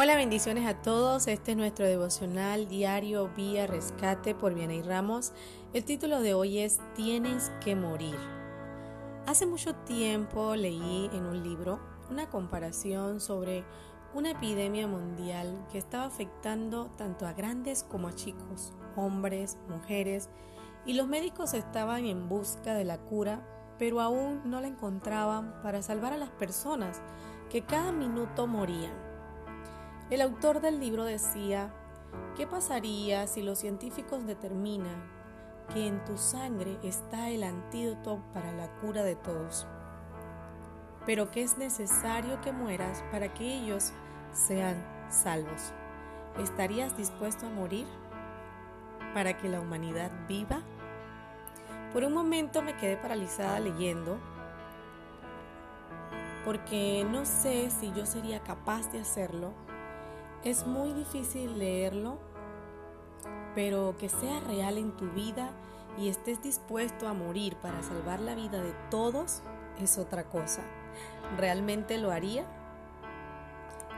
Hola, bendiciones a todos. Este es nuestro devocional diario Vía Rescate por y Ramos. El título de hoy es Tienes que morir. Hace mucho tiempo leí en un libro una comparación sobre una epidemia mundial que estaba afectando tanto a grandes como a chicos, hombres, mujeres, y los médicos estaban en busca de la cura, pero aún no la encontraban para salvar a las personas que cada minuto morían. El autor del libro decía, ¿qué pasaría si los científicos determinan que en tu sangre está el antídoto para la cura de todos? Pero que es necesario que mueras para que ellos sean salvos. ¿Estarías dispuesto a morir para que la humanidad viva? Por un momento me quedé paralizada leyendo porque no sé si yo sería capaz de hacerlo es muy difícil leerlo, pero que sea real en tu vida y estés dispuesto a morir para salvar la vida de todos es otra cosa. ¿Realmente lo haría?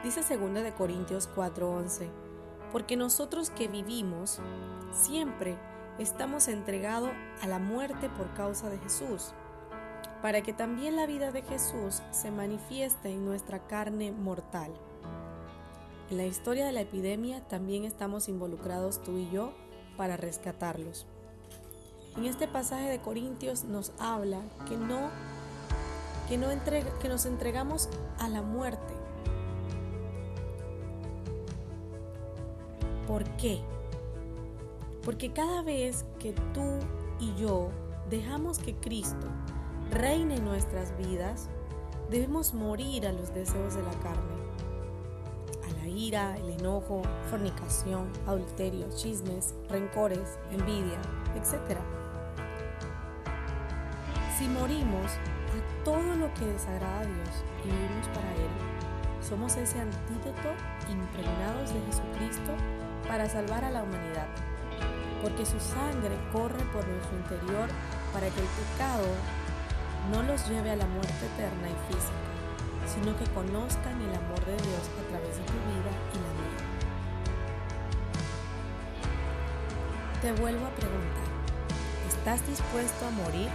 Dice 2 de Corintios 4:11, porque nosotros que vivimos siempre estamos entregados a la muerte por causa de Jesús, para que también la vida de Jesús se manifieste en nuestra carne mortal. En la historia de la epidemia también estamos involucrados tú y yo para rescatarlos. En este pasaje de Corintios nos habla que no que no que nos entregamos a la muerte. ¿Por qué? Porque cada vez que tú y yo dejamos que Cristo reine en nuestras vidas, debemos morir a los deseos de la carne ira, el enojo, fornicación, adulterio, chismes, rencores, envidia, etc. Si morimos a todo lo que desagrada a Dios y vivimos para Él, somos ese antídoto impregnados de Jesucristo para salvar a la humanidad, porque su sangre corre por nuestro interior para que el pecado no los lleve a la muerte eterna y física sino que conozcan el amor de Dios a través de tu vida y la mía. Te vuelvo a preguntar, ¿estás dispuesto a morir?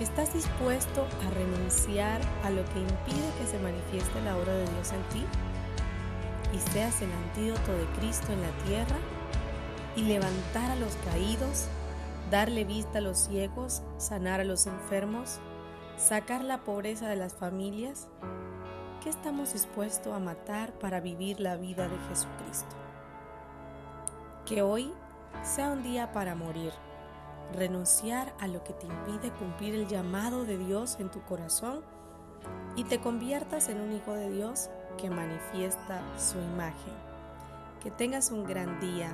¿Estás dispuesto a renunciar a lo que impide que se manifieste la obra de Dios en ti? Y seas el antídoto de Cristo en la tierra y levantar a los caídos, darle vista a los ciegos, sanar a los enfermos, sacar la pobreza de las familias, ¿qué estamos dispuestos a matar para vivir la vida de Jesucristo? Que hoy sea un día para morir, renunciar a lo que te impide cumplir el llamado de Dios en tu corazón y te conviertas en un hijo de Dios que manifiesta su imagen. Que tengas un gran día.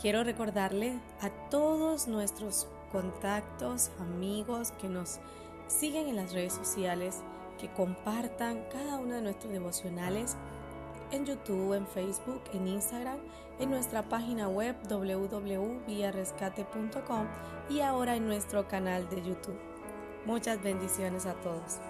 Quiero recordarle a todos nuestros contactos, amigos que nos siguen en las redes sociales, que compartan cada uno de nuestros devocionales en YouTube, en Facebook, en Instagram, en nuestra página web www.viarescate.com y ahora en nuestro canal de YouTube. Muchas bendiciones a todos.